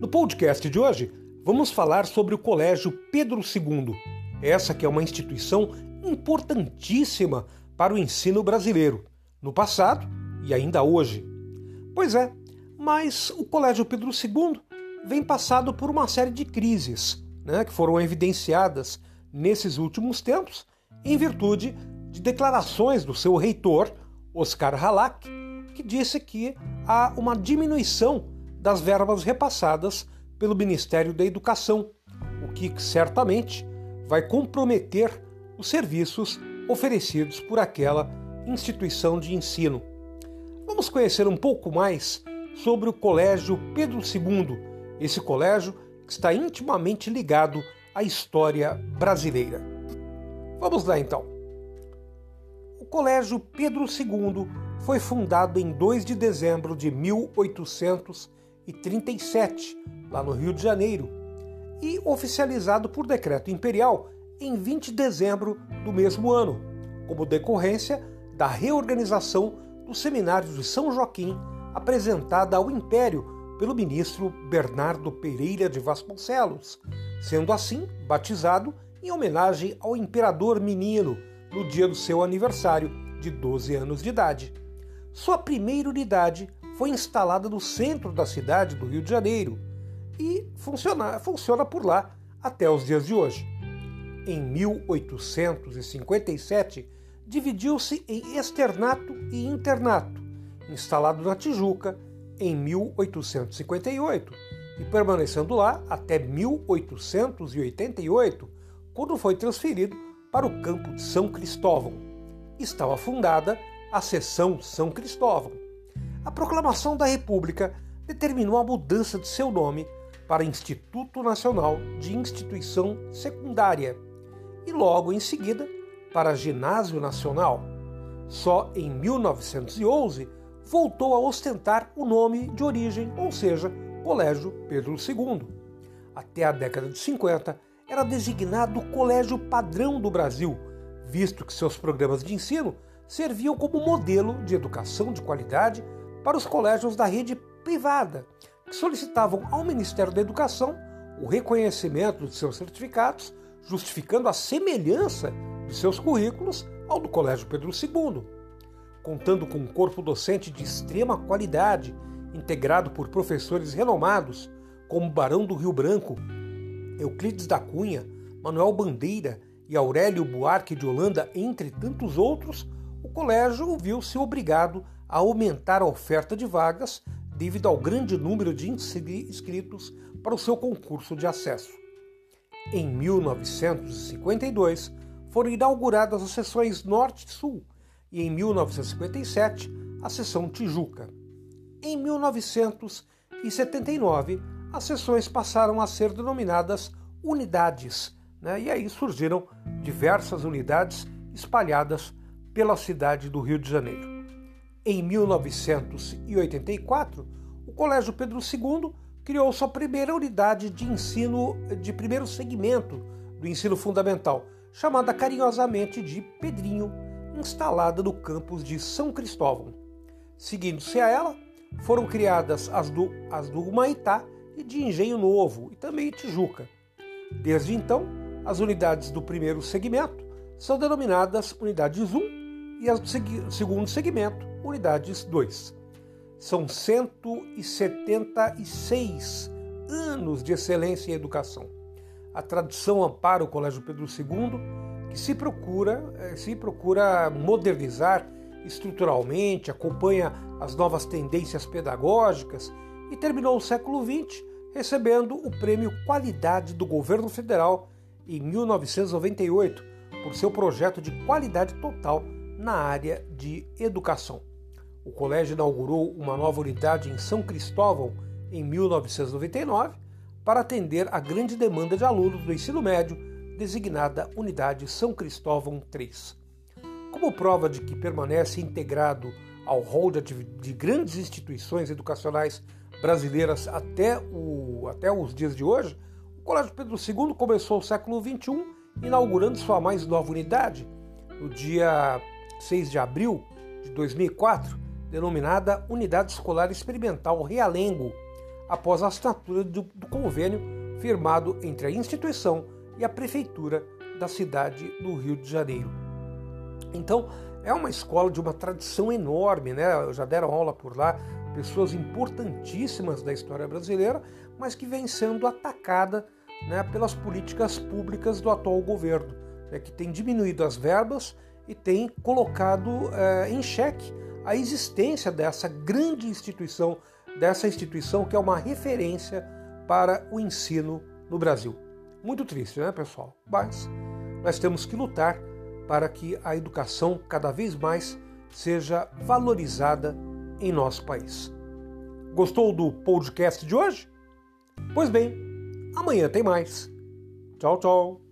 No podcast de hoje, vamos falar sobre o Colégio Pedro II. Essa que é uma instituição importantíssima para o ensino brasileiro, no passado e ainda hoje. Pois é, mas o Colégio Pedro II vem passado por uma série de crises, né, que foram evidenciadas nesses últimos tempos em virtude de declarações do seu reitor, Oscar Halak, que disse que há uma diminuição das verbas repassadas pelo Ministério da Educação, o que certamente vai comprometer os serviços oferecidos por aquela instituição de ensino. Vamos conhecer um pouco mais sobre o Colégio Pedro II, esse colégio que está intimamente ligado à história brasileira. Vamos lá então. O Colégio Pedro II foi fundado em 2 de dezembro de 1837, lá no Rio de Janeiro, e oficializado por decreto imperial em 20 de dezembro do mesmo ano, como decorrência da reorganização do Seminário de São Joaquim, apresentada ao Império pelo ministro Bernardo Pereira de Vasconcelos, sendo assim batizado em homenagem ao imperador menino no dia do seu aniversário de 12 anos de idade. Sua primeira unidade foi instalada no centro da cidade do Rio de Janeiro e funciona, funciona por lá até os dias de hoje. Em 1857, dividiu-se em externato e internato, instalado na Tijuca em 1858 e permanecendo lá até 1888, quando foi transferido para o campo de São Cristóvão. Estava fundada a Seção São Cristóvão. A proclamação da República determinou a mudança de seu nome para Instituto Nacional de Instituição Secundária e logo em seguida para Ginásio Nacional. Só em 1911 voltou a ostentar o nome de origem, ou seja, Colégio Pedro II. Até a década de 50 era designado Colégio Padrão do Brasil, visto que seus programas de ensino serviam como modelo de educação de qualidade para os colégios da rede privada, que solicitavam ao Ministério da Educação o reconhecimento de seus certificados, justificando a semelhança de seus currículos ao do Colégio Pedro II. Contando com um corpo docente de extrema qualidade, integrado por professores renomados como Barão do Rio Branco, Euclides da Cunha, Manuel Bandeira e Aurélio Buarque de Holanda, entre tantos outros, o colégio viu-se obrigado a aumentar a oferta de vagas devido ao grande número de inscritos para o seu concurso de acesso. Em 1952, foram inauguradas as seções Norte e Sul e, em 1957, a seção Tijuca. Em 1979, as seções passaram a ser denominadas unidades, né? e aí surgiram diversas unidades espalhadas pela cidade do Rio de Janeiro. Em 1984, o Colégio Pedro II criou sua primeira unidade de ensino de primeiro segmento do ensino fundamental, chamada carinhosamente de Pedrinho, instalada no campus de São Cristóvão. Seguindo-se a ela, foram criadas as do, as do Humaitá e de Engenho Novo, e também Tijuca. Desde então, as unidades do primeiro segmento são denominadas unidades 1 e as do segundo segmento, unidades 2. São 176 anos de excelência em educação. A tradição ampara o Colégio Pedro II, que se procura, eh, se procura modernizar estruturalmente, acompanha as novas tendências pedagógicas e terminou o século XX recebendo o prêmio Qualidade do Governo Federal em 1998 por seu projeto de qualidade total na área de educação. O colégio inaugurou uma nova unidade em São Cristóvão em 1999 para atender a grande demanda de alunos do ensino médio, designada Unidade São Cristóvão 3. Como prova de que permanece integrado ao rol de, de grandes instituições educacionais brasileiras até, o, até os dias de hoje, o Colégio Pedro II começou o século XXI inaugurando sua mais nova unidade, no dia 6 de abril de 2004, denominada Unidade Escolar Experimental Realengo, após a assinatura do, do convênio firmado entre a instituição e a prefeitura da cidade do Rio de Janeiro. Então, é uma escola de uma tradição enorme, né? Já deram aula por lá pessoas importantíssimas da história brasileira, mas que vem sendo atacada né, pelas políticas públicas do atual governo, né, que tem diminuído as verbas e tem colocado é, em xeque a existência dessa grande instituição, dessa instituição que é uma referência para o ensino no Brasil. Muito triste, né, pessoal? Mas nós temos que lutar para que a educação cada vez mais seja valorizada em nosso país. Gostou do podcast de hoje? Pois bem, amanhã tem mais. Tchau, tchau.